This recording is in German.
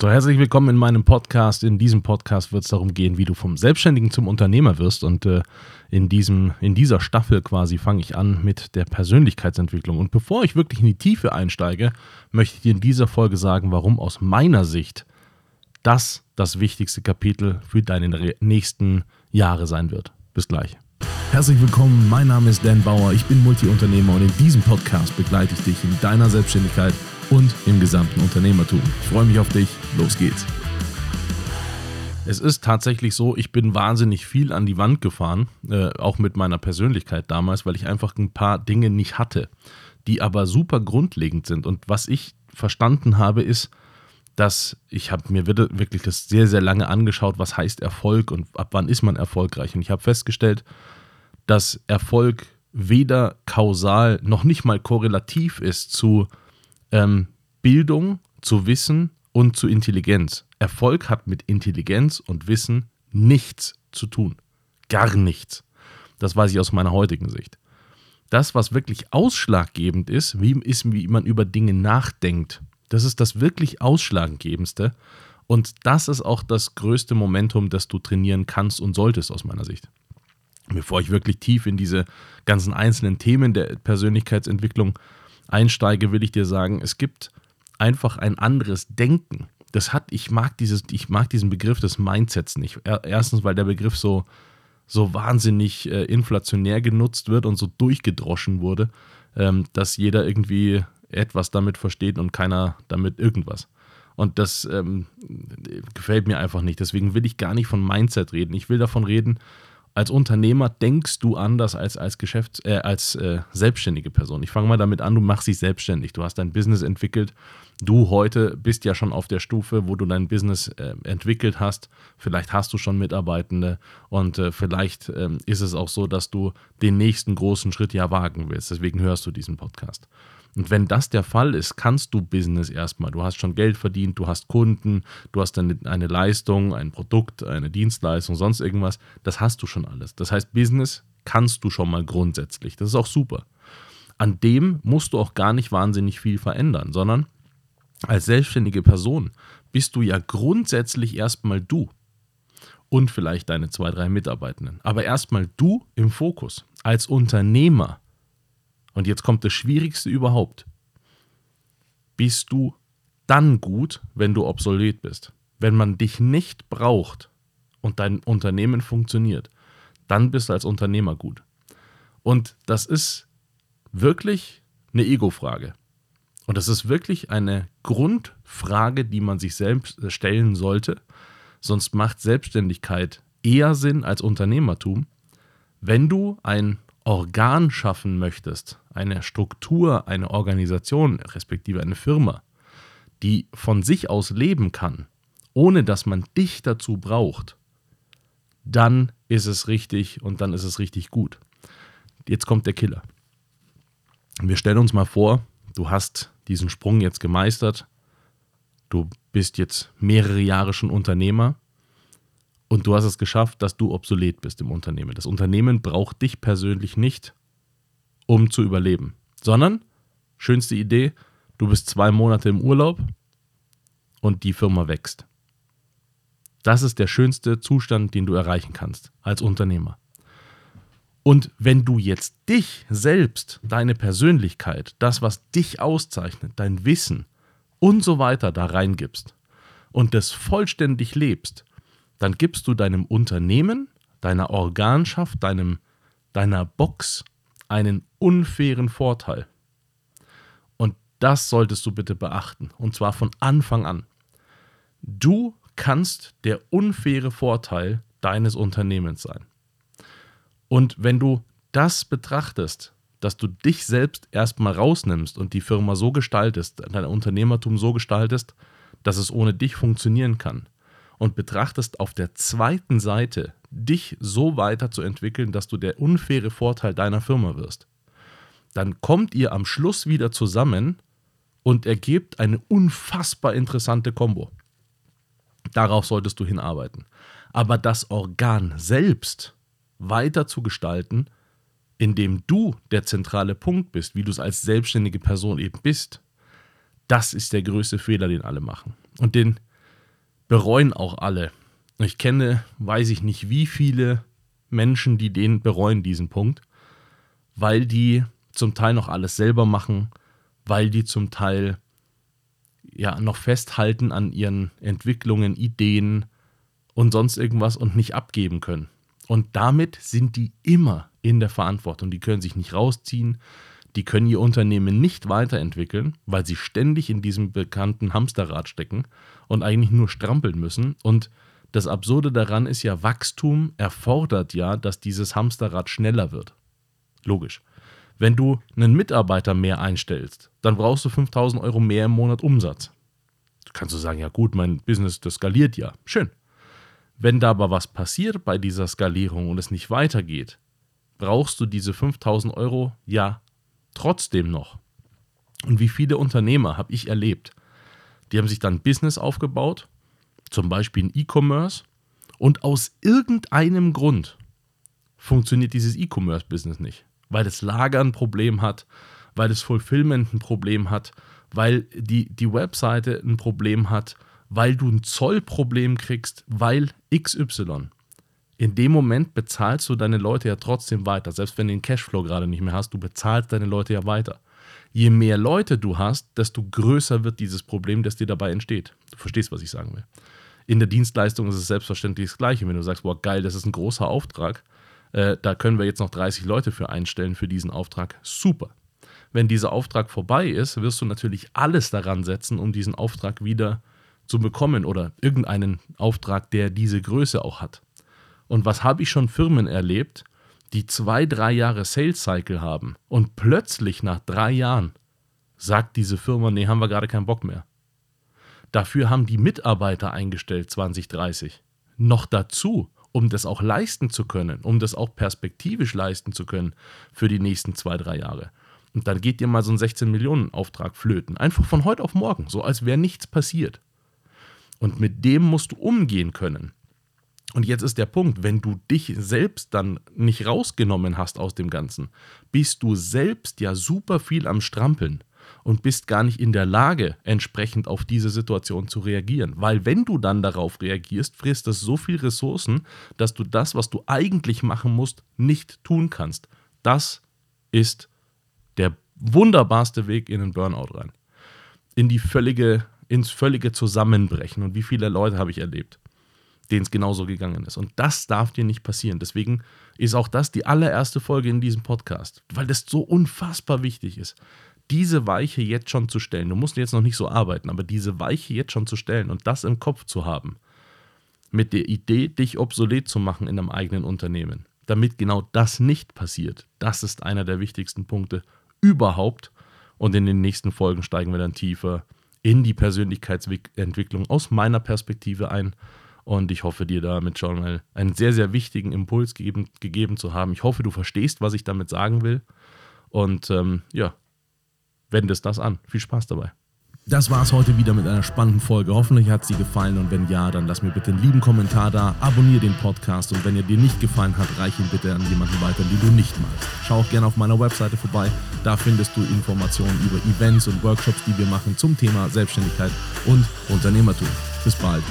So, herzlich willkommen in meinem Podcast. In diesem Podcast wird es darum gehen, wie du vom Selbstständigen zum Unternehmer wirst. Und äh, in, diesem, in dieser Staffel quasi fange ich an mit der Persönlichkeitsentwicklung. Und bevor ich wirklich in die Tiefe einsteige, möchte ich dir in dieser Folge sagen, warum aus meiner Sicht das das wichtigste Kapitel für deine nächsten Jahre sein wird. Bis gleich. Herzlich willkommen, mein Name ist Dan Bauer, ich bin Multiunternehmer und in diesem Podcast begleite ich dich in deiner Selbstständigkeit und im gesamten Unternehmertum. Ich freue mich auf dich. Los geht's. Es ist tatsächlich so, ich bin wahnsinnig viel an die Wand gefahren, äh, auch mit meiner Persönlichkeit damals, weil ich einfach ein paar Dinge nicht hatte, die aber super grundlegend sind. Und was ich verstanden habe, ist, dass ich habe mir wirklich das sehr, sehr lange angeschaut, was heißt Erfolg und ab wann ist man erfolgreich. Und ich habe festgestellt, dass Erfolg weder kausal noch nicht mal korrelativ ist zu ähm, Bildung, zu Wissen und zu Intelligenz. Erfolg hat mit Intelligenz und Wissen nichts zu tun. Gar nichts. Das weiß ich aus meiner heutigen Sicht. Das, was wirklich ausschlaggebend ist, wie, ist, wie man über Dinge nachdenkt. Das ist das wirklich Ausschlaggebendste. Und das ist auch das größte Momentum, das du trainieren kannst und solltest, aus meiner Sicht. Bevor ich wirklich tief in diese ganzen einzelnen Themen der Persönlichkeitsentwicklung einsteige, will ich dir sagen, es gibt einfach ein anderes Denken. Das hat, ich mag dieses, ich mag diesen Begriff des Mindsets nicht. Erstens, weil der Begriff so, so wahnsinnig äh, inflationär genutzt wird und so durchgedroschen wurde, ähm, dass jeder irgendwie etwas damit versteht und keiner damit irgendwas. Und das ähm, gefällt mir einfach nicht. Deswegen will ich gar nicht von Mindset reden. Ich will davon reden, als Unternehmer denkst du anders als als Geschäfts äh, als äh, selbstständige Person. Ich fange mal damit an, du machst dich selbstständig. Du hast dein Business entwickelt. Du heute bist ja schon auf der Stufe, wo du dein Business äh, entwickelt hast. Vielleicht hast du schon Mitarbeitende und äh, vielleicht ähm, ist es auch so, dass du den nächsten großen Schritt ja wagen willst. Deswegen hörst du diesen Podcast. Und wenn das der Fall ist, kannst du Business erstmal. Du hast schon Geld verdient, du hast Kunden, du hast eine, eine Leistung, ein Produkt, eine Dienstleistung, sonst irgendwas. Das hast du schon alles. Das heißt, Business kannst du schon mal grundsätzlich. Das ist auch super. An dem musst du auch gar nicht wahnsinnig viel verändern, sondern als selbstständige Person bist du ja grundsätzlich erstmal du und vielleicht deine zwei, drei Mitarbeitenden. Aber erstmal du im Fokus als Unternehmer und jetzt kommt das Schwierigste überhaupt. Bist du dann gut, wenn du obsolet bist? Wenn man dich nicht braucht und dein Unternehmen funktioniert, dann bist du als Unternehmer gut. Und das ist wirklich eine Ego-Frage. Und das ist wirklich eine Grundfrage, die man sich selbst stellen sollte. Sonst macht Selbstständigkeit eher Sinn als Unternehmertum. Wenn du ein Organ schaffen möchtest, eine Struktur, eine Organisation, respektive eine Firma, die von sich aus leben kann, ohne dass man dich dazu braucht, dann ist es richtig und dann ist es richtig gut. Jetzt kommt der Killer. Wir stellen uns mal vor, du hast diesen Sprung jetzt gemeistert, du bist jetzt mehrere Jahre schon Unternehmer und du hast es geschafft, dass du obsolet bist im Unternehmen. Das Unternehmen braucht dich persönlich nicht, um zu überleben, sondern, schönste Idee, du bist zwei Monate im Urlaub und die Firma wächst. Das ist der schönste Zustand, den du erreichen kannst als Unternehmer. Und wenn du jetzt dich selbst, deine Persönlichkeit, das, was dich auszeichnet, dein Wissen und so weiter da reingibst und das vollständig lebst, dann gibst du deinem Unternehmen, deiner Organschaft, deinem, deiner Box einen unfairen Vorteil. Und das solltest du bitte beachten. Und zwar von Anfang an. Du kannst der unfaire Vorteil deines Unternehmens sein. Und wenn du das betrachtest, dass du dich selbst erstmal rausnimmst und die Firma so gestaltest, dein Unternehmertum so gestaltest, dass es ohne dich funktionieren kann, und betrachtest auf der zweiten Seite, dich so weiterzuentwickeln, dass du der unfaire Vorteil deiner Firma wirst, dann kommt ihr am Schluss wieder zusammen und ergebt eine unfassbar interessante Kombo. Darauf solltest du hinarbeiten. Aber das Organ selbst weiter zu gestalten, indem du der zentrale Punkt bist, wie du es als selbstständige Person eben bist, das ist der größte Fehler, den alle machen. Und den bereuen auch alle. Ich kenne, weiß ich nicht, wie viele Menschen, die den bereuen, diesen Punkt, weil die zum Teil noch alles selber machen, weil die zum Teil ja noch festhalten an ihren Entwicklungen, Ideen und sonst irgendwas und nicht abgeben können. Und damit sind die immer in der Verantwortung. Die können sich nicht rausziehen, die können ihr Unternehmen nicht weiterentwickeln, weil sie ständig in diesem bekannten Hamsterrad stecken und eigentlich nur strampeln müssen. Und das Absurde daran ist ja, Wachstum erfordert ja, dass dieses Hamsterrad schneller wird. Logisch. Wenn du einen Mitarbeiter mehr einstellst, dann brauchst du 5000 Euro mehr im Monat Umsatz. Du kannst du sagen, ja gut, mein Business, das skaliert ja. Schön. Wenn da aber was passiert bei dieser Skalierung und es nicht weitergeht, brauchst du diese 5000 Euro ja trotzdem noch. Und wie viele Unternehmer habe ich erlebt, die haben sich dann Business aufgebaut, zum Beispiel ein E-Commerce, und aus irgendeinem Grund funktioniert dieses E-Commerce-Business nicht, weil das Lager ein Problem hat, weil das Fulfillment ein Problem hat, weil die, die Webseite ein Problem hat, weil du ein Zollproblem kriegst, weil XY. In dem Moment bezahlst du deine Leute ja trotzdem weiter. Selbst wenn du den Cashflow gerade nicht mehr hast, du bezahlst deine Leute ja weiter. Je mehr Leute du hast, desto größer wird dieses Problem, das dir dabei entsteht. Du verstehst, was ich sagen will. In der Dienstleistung ist es selbstverständlich das Gleiche. Wenn du sagst, boah, geil, das ist ein großer Auftrag, äh, da können wir jetzt noch 30 Leute für einstellen für diesen Auftrag. Super. Wenn dieser Auftrag vorbei ist, wirst du natürlich alles daran setzen, um diesen Auftrag wieder zu zu bekommen oder irgendeinen Auftrag, der diese Größe auch hat. Und was habe ich schon Firmen erlebt, die zwei, drei Jahre Sales Cycle haben und plötzlich nach drei Jahren sagt diese Firma, nee, haben wir gerade keinen Bock mehr. Dafür haben die Mitarbeiter eingestellt 2030. Noch dazu, um das auch leisten zu können, um das auch perspektivisch leisten zu können für die nächsten zwei, drei Jahre. Und dann geht dir mal so ein 16 Millionen Auftrag flöten. Einfach von heute auf morgen, so als wäre nichts passiert. Und mit dem musst du umgehen können. Und jetzt ist der Punkt, wenn du dich selbst dann nicht rausgenommen hast aus dem Ganzen, bist du selbst ja super viel am Strampeln und bist gar nicht in der Lage, entsprechend auf diese Situation zu reagieren. Weil wenn du dann darauf reagierst, frisst das so viel Ressourcen, dass du das, was du eigentlich machen musst, nicht tun kannst. Das ist der wunderbarste Weg in den Burnout rein. In die völlige ins völlige Zusammenbrechen. Und wie viele Leute habe ich erlebt, denen es genauso gegangen ist. Und das darf dir nicht passieren. Deswegen ist auch das die allererste Folge in diesem Podcast, weil das so unfassbar wichtig ist. Diese Weiche jetzt schon zu stellen. Du musst jetzt noch nicht so arbeiten, aber diese Weiche jetzt schon zu stellen und das im Kopf zu haben, mit der Idee, dich obsolet zu machen in einem eigenen Unternehmen, damit genau das nicht passiert. Das ist einer der wichtigsten Punkte überhaupt. Und in den nächsten Folgen steigen wir dann tiefer in die Persönlichkeitsentwicklung aus meiner Perspektive ein. Und ich hoffe, dir damit schon mal einen sehr, sehr wichtigen Impuls gegeben, gegeben zu haben. Ich hoffe, du verstehst, was ich damit sagen will. Und ähm, ja, wende es das an. Viel Spaß dabei. Das war es heute wieder mit einer spannenden Folge. Hoffentlich hat sie gefallen und wenn ja, dann lass mir bitte einen lieben Kommentar da, abonniere den Podcast und wenn er dir nicht gefallen hat, reich ihn bitte an jemanden weiter, den du nicht magst. Schau auch gerne auf meiner Webseite vorbei. Da findest du Informationen über Events und Workshops, die wir machen zum Thema Selbstständigkeit und Unternehmertum. Bis bald.